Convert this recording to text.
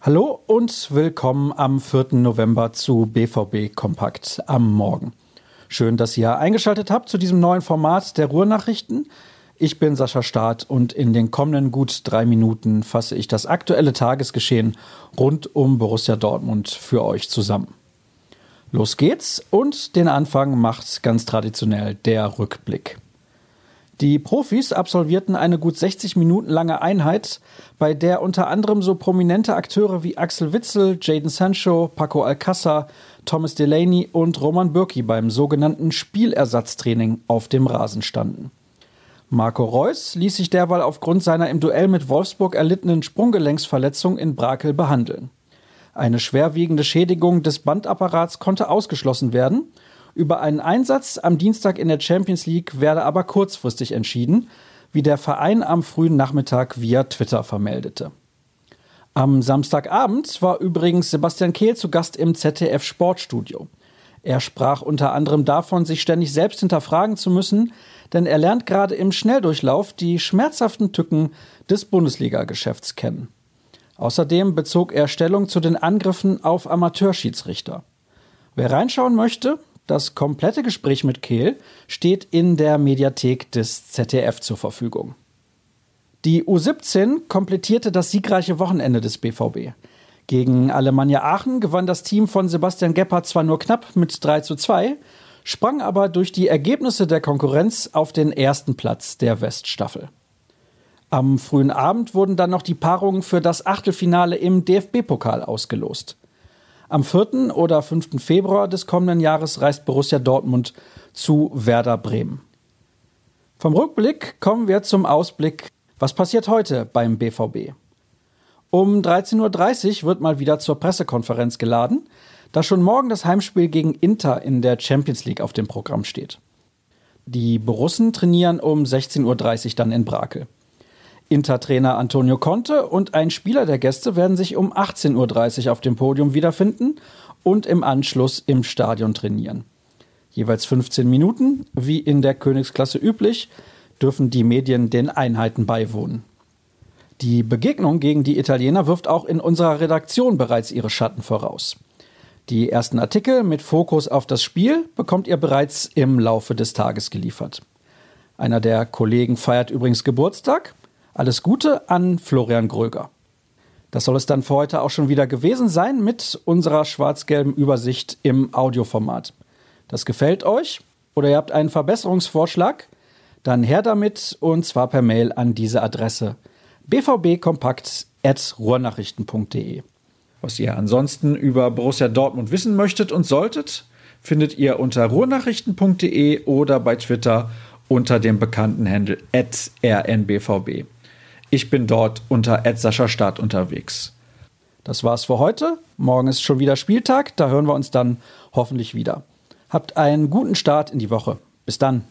Hallo und willkommen am 4. November zu BVB Kompakt am Morgen. Schön, dass ihr eingeschaltet habt zu diesem neuen Format der Ruhrnachrichten. Ich bin Sascha Staat und in den kommenden gut drei Minuten fasse ich das aktuelle Tagesgeschehen rund um Borussia Dortmund für euch zusammen. Los geht's und den Anfang macht ganz traditionell der Rückblick. Die Profis absolvierten eine gut 60 Minuten lange Einheit, bei der unter anderem so prominente Akteure wie Axel Witzel, Jaden Sancho, Paco Alcázar, Thomas Delaney und Roman Bürki beim sogenannten Spielersatztraining auf dem Rasen standen. Marco Reus ließ sich derweil aufgrund seiner im Duell mit Wolfsburg erlittenen Sprunggelenksverletzung in Brakel behandeln. Eine schwerwiegende Schädigung des Bandapparats konnte ausgeschlossen werden. Über einen Einsatz am Dienstag in der Champions League werde aber kurzfristig entschieden, wie der Verein am frühen Nachmittag via Twitter vermeldete. Am Samstagabend war übrigens Sebastian Kehl zu Gast im ZDF Sportstudio. Er sprach unter anderem davon, sich ständig selbst hinterfragen zu müssen, denn er lernt gerade im Schnelldurchlauf die schmerzhaften Tücken des Bundesliga-Geschäfts kennen. Außerdem bezog er Stellung zu den Angriffen auf Amateurschiedsrichter. Wer reinschauen möchte, das komplette Gespräch mit Kehl steht in der Mediathek des ZDF zur Verfügung. Die U17 komplettierte das siegreiche Wochenende des BVB. Gegen Alemannia Aachen gewann das Team von Sebastian Gebhardt zwar nur knapp mit 3 zu 2, sprang aber durch die Ergebnisse der Konkurrenz auf den ersten Platz der Weststaffel. Am frühen Abend wurden dann noch die Paarungen für das Achtelfinale im DFB-Pokal ausgelost. Am 4. oder 5. Februar des kommenden Jahres reist Borussia Dortmund zu Werder Bremen. Vom Rückblick kommen wir zum Ausblick. Was passiert heute beim BVB? Um 13.30 Uhr wird mal wieder zur Pressekonferenz geladen da schon morgen das Heimspiel gegen Inter in der Champions League auf dem Programm steht. Die Borussen trainieren um 16.30 Uhr dann in Brakel. Inter-Trainer Antonio Conte und ein Spieler der Gäste werden sich um 18.30 Uhr auf dem Podium wiederfinden und im Anschluss im Stadion trainieren. Jeweils 15 Minuten, wie in der Königsklasse üblich, dürfen die Medien den Einheiten beiwohnen. Die Begegnung gegen die Italiener wirft auch in unserer Redaktion bereits ihre Schatten voraus. Die ersten Artikel mit Fokus auf das Spiel bekommt ihr bereits im Laufe des Tages geliefert. Einer der Kollegen feiert übrigens Geburtstag. Alles Gute an Florian Gröger. Das soll es dann für heute auch schon wieder gewesen sein mit unserer schwarz-gelben Übersicht im Audioformat. Das gefällt euch oder ihr habt einen Verbesserungsvorschlag? Dann her damit und zwar per Mail an diese Adresse bvbkompakt.ruhrnachrichten.de. Was ihr ansonsten über Borussia Dortmund wissen möchtet und solltet, findet ihr unter ruhrnachrichten.de oder bei Twitter unter dem bekannten Handle rnbvb. Ich bin dort unter Start unterwegs. Das war's für heute. Morgen ist schon wieder Spieltag, da hören wir uns dann hoffentlich wieder. Habt einen guten Start in die Woche. Bis dann.